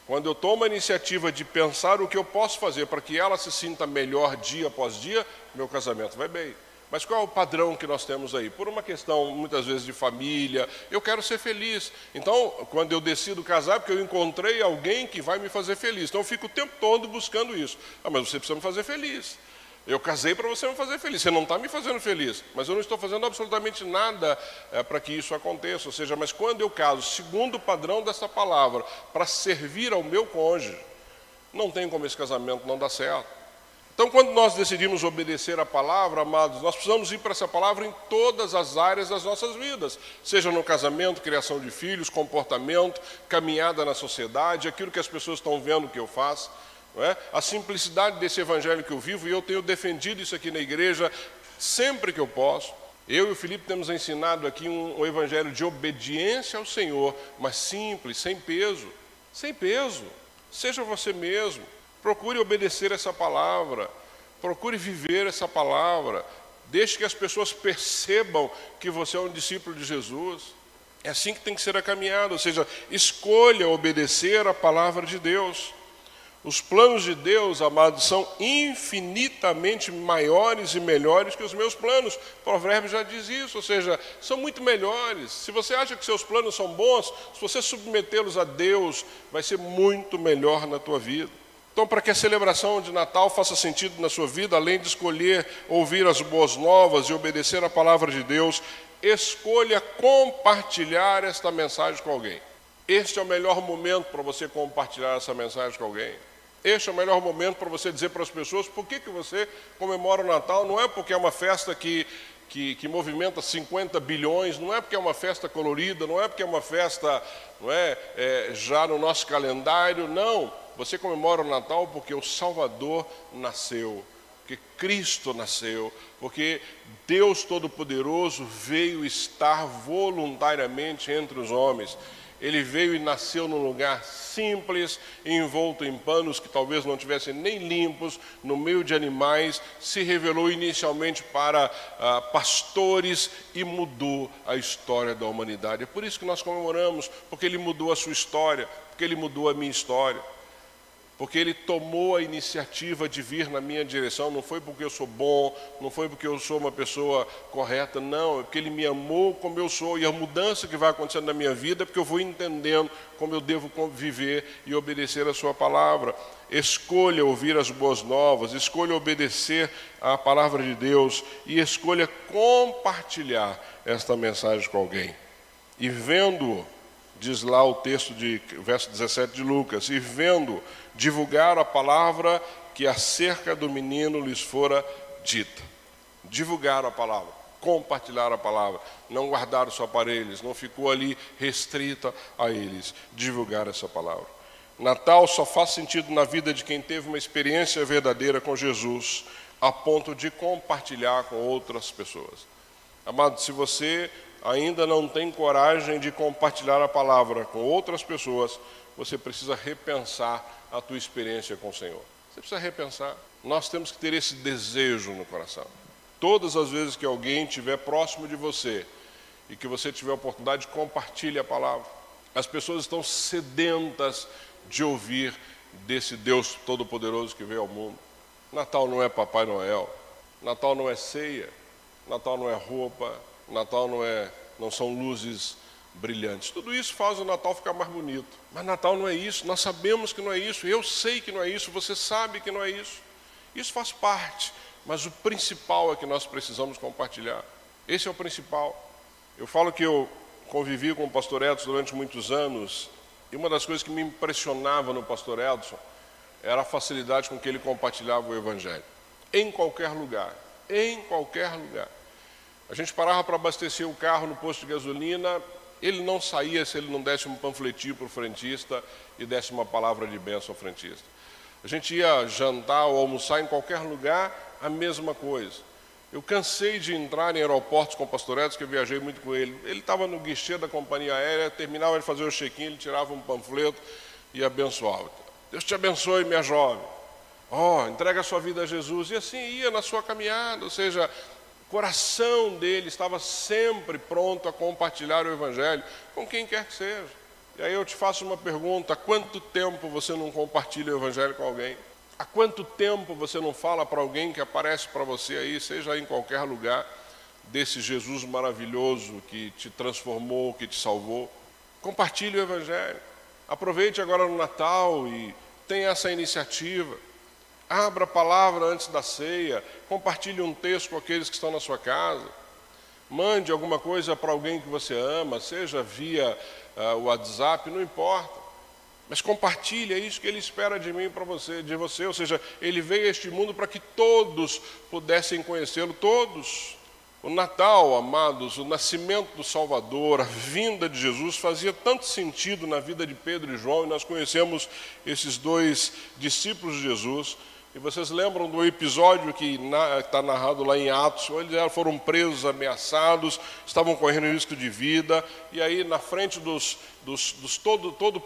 Quando eu tomo a iniciativa de pensar o que eu posso fazer para que ela se sinta melhor dia após dia, meu casamento vai bem. Mas qual é o padrão que nós temos aí? Por uma questão, muitas vezes, de família, eu quero ser feliz. Então, quando eu decido casar, porque eu encontrei alguém que vai me fazer feliz. Então, eu fico o tempo todo buscando isso. Ah, mas você precisa me fazer feliz. Eu casei para você me fazer feliz. Você não está me fazendo feliz, mas eu não estou fazendo absolutamente nada é, para que isso aconteça. Ou seja, mas quando eu caso, segundo o padrão dessa palavra, para servir ao meu cônjuge, não tem como esse casamento não dar certo. Então, quando nós decidimos obedecer a palavra, amados, nós precisamos ir para essa palavra em todas as áreas das nossas vidas, seja no casamento, criação de filhos, comportamento, caminhada na sociedade, aquilo que as pessoas estão vendo que eu faço, é? a simplicidade desse evangelho que eu vivo, e eu tenho defendido isso aqui na igreja sempre que eu posso. Eu e o Felipe temos ensinado aqui um, um evangelho de obediência ao Senhor, mas simples, sem peso, sem peso. Seja você mesmo. Procure obedecer essa palavra, procure viver essa palavra, deixe que as pessoas percebam que você é um discípulo de Jesus. É assim que tem que ser a caminhada, ou seja, escolha obedecer a palavra de Deus. Os planos de Deus, amados, são infinitamente maiores e melhores que os meus planos. O provérbio já diz isso, ou seja, são muito melhores. Se você acha que seus planos são bons, se você submetê-los a Deus, vai ser muito melhor na tua vida. Então, para que a celebração de Natal faça sentido na sua vida, além de escolher ouvir as boas novas e obedecer a palavra de Deus, escolha compartilhar esta mensagem com alguém. Este é o melhor momento para você compartilhar essa mensagem com alguém. Este é o melhor momento para você dizer para as pessoas por que, que você comemora o Natal. Não é porque é uma festa que que, que, movimenta 50 bilhões, não é porque é uma festa colorida, não é porque é uma festa não é, é, já no nosso calendário, não. Você comemora o Natal porque o Salvador nasceu, porque Cristo nasceu, porque Deus Todo-Poderoso veio estar voluntariamente entre os homens. Ele veio e nasceu num lugar simples, envolto em panos que talvez não tivessem nem limpos, no meio de animais, se revelou inicialmente para ah, pastores e mudou a história da humanidade. É por isso que nós comemoramos, porque ele mudou a sua história, porque ele mudou a minha história porque ele tomou a iniciativa de vir na minha direção, não foi porque eu sou bom, não foi porque eu sou uma pessoa correta, não, é porque ele me amou como eu sou, e a mudança que vai acontecendo na minha vida é porque eu vou entendendo como eu devo viver e obedecer a sua palavra. Escolha ouvir as boas novas, escolha obedecer à palavra de Deus e escolha compartilhar esta mensagem com alguém. E vendo diz lá o texto de verso 17 de Lucas, e vendo divulgar a palavra que acerca do menino lhes fora dita. Divulgar a palavra, compartilhar a palavra, não guardar só para eles, não ficou ali restrita a eles, divulgar essa palavra. Natal só faz sentido na vida de quem teve uma experiência verdadeira com Jesus, a ponto de compartilhar com outras pessoas. Amado, se você ainda não tem coragem de compartilhar a palavra com outras pessoas, você precisa repensar a tua experiência com o Senhor. Você precisa repensar. Nós temos que ter esse desejo no coração. Todas as vezes que alguém estiver próximo de você e que você tiver a oportunidade, compartilhe a palavra. As pessoas estão sedentas de ouvir desse Deus Todo-Poderoso que veio ao mundo. Natal não é Papai Noel, Natal não é ceia, Natal não é roupa, Natal não é, não são luzes brilhantes. Tudo isso faz o Natal ficar mais bonito. Mas Natal não é isso, nós sabemos que não é isso, eu sei que não é isso, você sabe que não é isso. Isso faz parte, mas o principal é que nós precisamos compartilhar. Esse é o principal. Eu falo que eu convivi com o pastor Edson durante muitos anos, e uma das coisas que me impressionava no pastor Edson era a facilidade com que ele compartilhava o evangelho. Em qualquer lugar, em qualquer lugar. A gente parava para abastecer o carro no posto de gasolina, ele não saía se ele não desse um panfletinho para o frentista e desse uma palavra de bênção ao frentista. A gente ia jantar ou almoçar em qualquer lugar, a mesma coisa. Eu cansei de entrar em aeroportos com o pastor Edson, que eu viajei muito com ele. Ele estava no guichê da companhia aérea, terminava de fazer o check-in, ele tirava um panfleto e abençoava. Deus te abençoe, minha jovem. Oh, entrega a sua vida a Jesus. E assim ia na sua caminhada, ou seja, coração dele estava sempre pronto a compartilhar o Evangelho com quem quer que seja. E aí eu te faço uma pergunta: há quanto tempo você não compartilha o Evangelho com alguém? Há quanto tempo você não fala para alguém que aparece para você aí, seja em qualquer lugar, desse Jesus maravilhoso que te transformou, que te salvou? Compartilhe o Evangelho. Aproveite agora no Natal e tenha essa iniciativa. Abra a palavra antes da ceia, compartilhe um texto com aqueles que estão na sua casa. Mande alguma coisa para alguém que você ama, seja via uh, WhatsApp, não importa. Mas compartilhe, é isso que ele espera de mim para você, de você, ou seja, ele veio a este mundo para que todos pudessem conhecê-lo, todos. O Natal, amados, o nascimento do Salvador, a vinda de Jesus fazia tanto sentido na vida de Pedro e João, e nós conhecemos esses dois discípulos de Jesus. E vocês lembram do episódio que está narrado lá em Atos, onde eles foram presos, ameaçados, estavam correndo risco de vida, e aí na frente dos, dos, dos todo, todo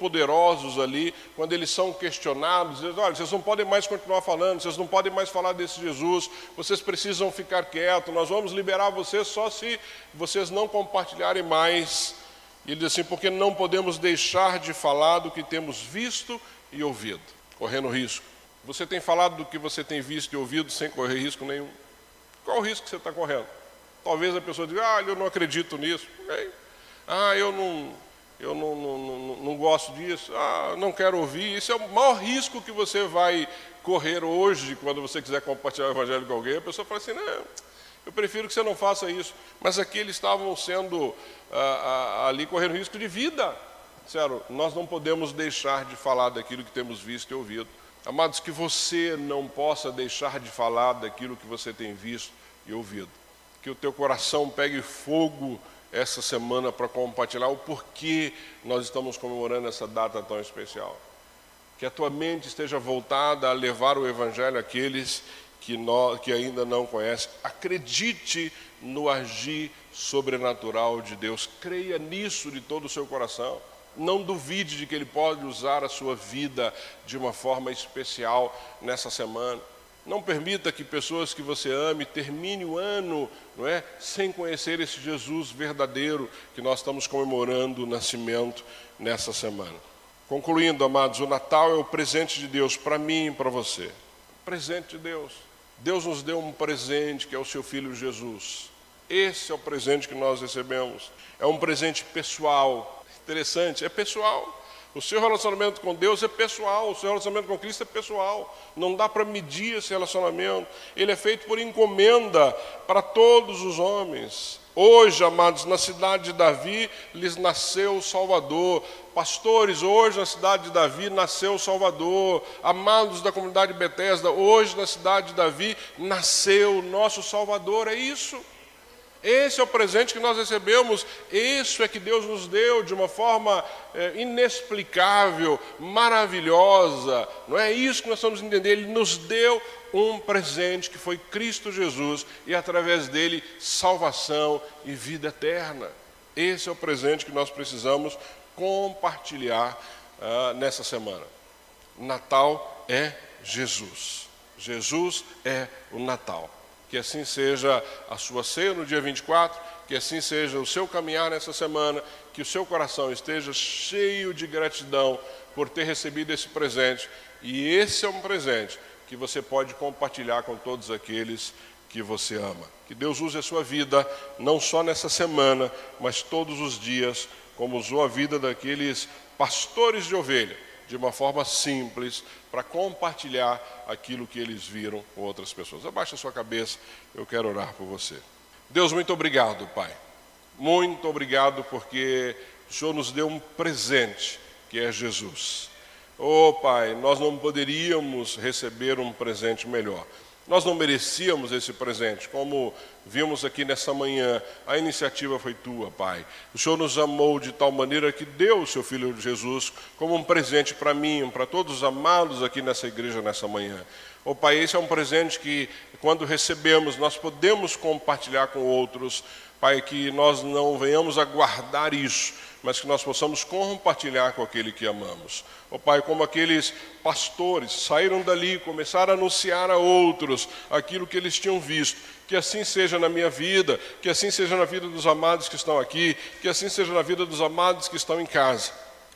ali, quando eles são questionados, eles olha, vocês não podem mais continuar falando, vocês não podem mais falar desse Jesus, vocês precisam ficar quietos, nós vamos liberar vocês só se vocês não compartilharem mais. E ele diz assim, porque não podemos deixar de falar do que temos visto e ouvido, correndo risco. Você tem falado do que você tem visto e ouvido sem correr risco nenhum. Qual o risco que você está correndo? Talvez a pessoa diga, ah, eu não acredito nisso. Okay. Ah, eu não, eu não, não, não, não gosto disso. Ah, não quero ouvir. Isso é o maior risco que você vai correr hoje, quando você quiser compartilhar o evangelho com alguém. A pessoa fala assim, não, eu prefiro que você não faça isso. Mas aqui eles estavam sendo ah, ah, ali correndo risco de vida. Sério, nós não podemos deixar de falar daquilo que temos visto e ouvido. Amados, que você não possa deixar de falar daquilo que você tem visto e ouvido. que o teu coração pegue fogo essa semana para compartilhar o porquê nós estamos comemorando essa data tão especial. Que a tua mente esteja voltada a levar o Evangelho àqueles que, nós, que ainda não conhecem. Acredite no agir sobrenatural de Deus. Creia nisso de todo o seu coração. Não duvide de que Ele pode usar a sua vida de uma forma especial nessa semana. Não permita que pessoas que você ame termine o ano, não é, sem conhecer esse Jesus verdadeiro que nós estamos comemorando o nascimento nessa semana. Concluindo, amados, o Natal é o presente de Deus para mim e para você. Presente de Deus. Deus nos deu um presente que é o seu filho Jesus. Esse é o presente que nós recebemos. É um presente pessoal. Interessante, é pessoal. O seu relacionamento com Deus é pessoal, o seu relacionamento com Cristo é pessoal. Não dá para medir esse relacionamento. Ele é feito por encomenda para todos os homens. Hoje, amados, na cidade de Davi lhes nasceu o Salvador. Pastores, hoje na cidade de Davi nasceu o Salvador. Amados da comunidade Bethesda, hoje na cidade de Davi nasceu o nosso Salvador. É isso. Esse é o presente que nós recebemos, isso é que Deus nos deu de uma forma é, inexplicável, maravilhosa. Não é isso que nós estamos entender. Ele nos deu um presente que foi Cristo Jesus e através dele salvação e vida eterna. Esse é o presente que nós precisamos compartilhar ah, nessa semana. Natal é Jesus. Jesus é o Natal que assim seja a sua ceia no dia 24, que assim seja o seu caminhar nessa semana, que o seu coração esteja cheio de gratidão por ter recebido esse presente. E esse é um presente que você pode compartilhar com todos aqueles que você ama. Que Deus use a sua vida, não só nessa semana, mas todos os dias, como usou a vida daqueles pastores de ovelha de uma forma simples, para compartilhar aquilo que eles viram com outras pessoas. Abaixa a sua cabeça, eu quero orar por você. Deus, muito obrigado, Pai. Muito obrigado porque o Senhor nos deu um presente, que é Jesus. Oh, Pai, nós não poderíamos receber um presente melhor. Nós não merecíamos esse presente, como vimos aqui nessa manhã. A iniciativa foi tua, Pai. O Senhor nos amou de tal maneira que deu o seu Filho Jesus como um presente para mim, para todos os amados aqui nessa igreja nessa manhã. Oh, Pai, esse é um presente que, quando recebemos, nós podemos compartilhar com outros. Pai, que nós não venhamos a guardar isso, mas que nós possamos compartilhar com aquele que amamos. Ó oh, Pai, como aqueles pastores saíram dali, começaram a anunciar a outros aquilo que eles tinham visto. Que assim seja na minha vida, que assim seja na vida dos amados que estão aqui, que assim seja na vida dos amados que estão em casa.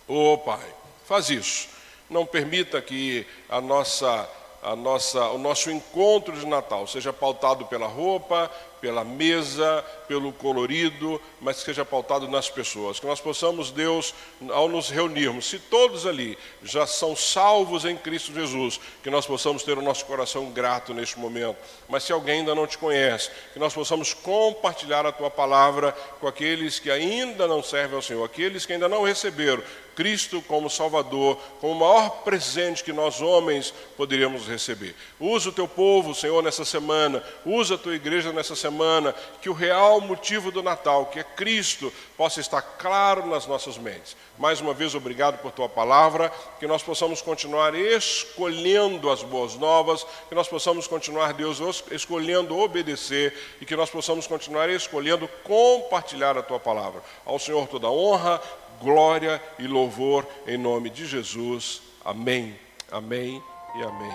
Ó oh, Pai, faz isso. Não permita que a nossa a nossa, o nosso encontro de Natal seja pautado pela roupa, pela mesa, pelo colorido, mas que seja pautado nas pessoas. Que nós possamos, Deus, ao nos reunirmos, se todos ali já são salvos em Cristo Jesus, que nós possamos ter o nosso coração grato neste momento. Mas se alguém ainda não te conhece, que nós possamos compartilhar a tua palavra com aqueles que ainda não servem ao Senhor, aqueles que ainda não receberam Cristo como Salvador, como o maior presente que nós homens poderíamos receber. Usa o teu povo, Senhor, nessa semana, usa a tua igreja nessa semana semana, que o real motivo do Natal, que é Cristo, possa estar claro nas nossas mentes. Mais uma vez, obrigado por tua palavra, que nós possamos continuar escolhendo as boas novas, que nós possamos continuar, Deus, escolhendo obedecer e que nós possamos continuar escolhendo compartilhar a tua palavra. Ao Senhor toda honra, glória e louvor em nome de Jesus. Amém, amém e amém.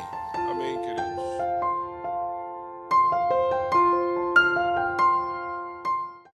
Amém.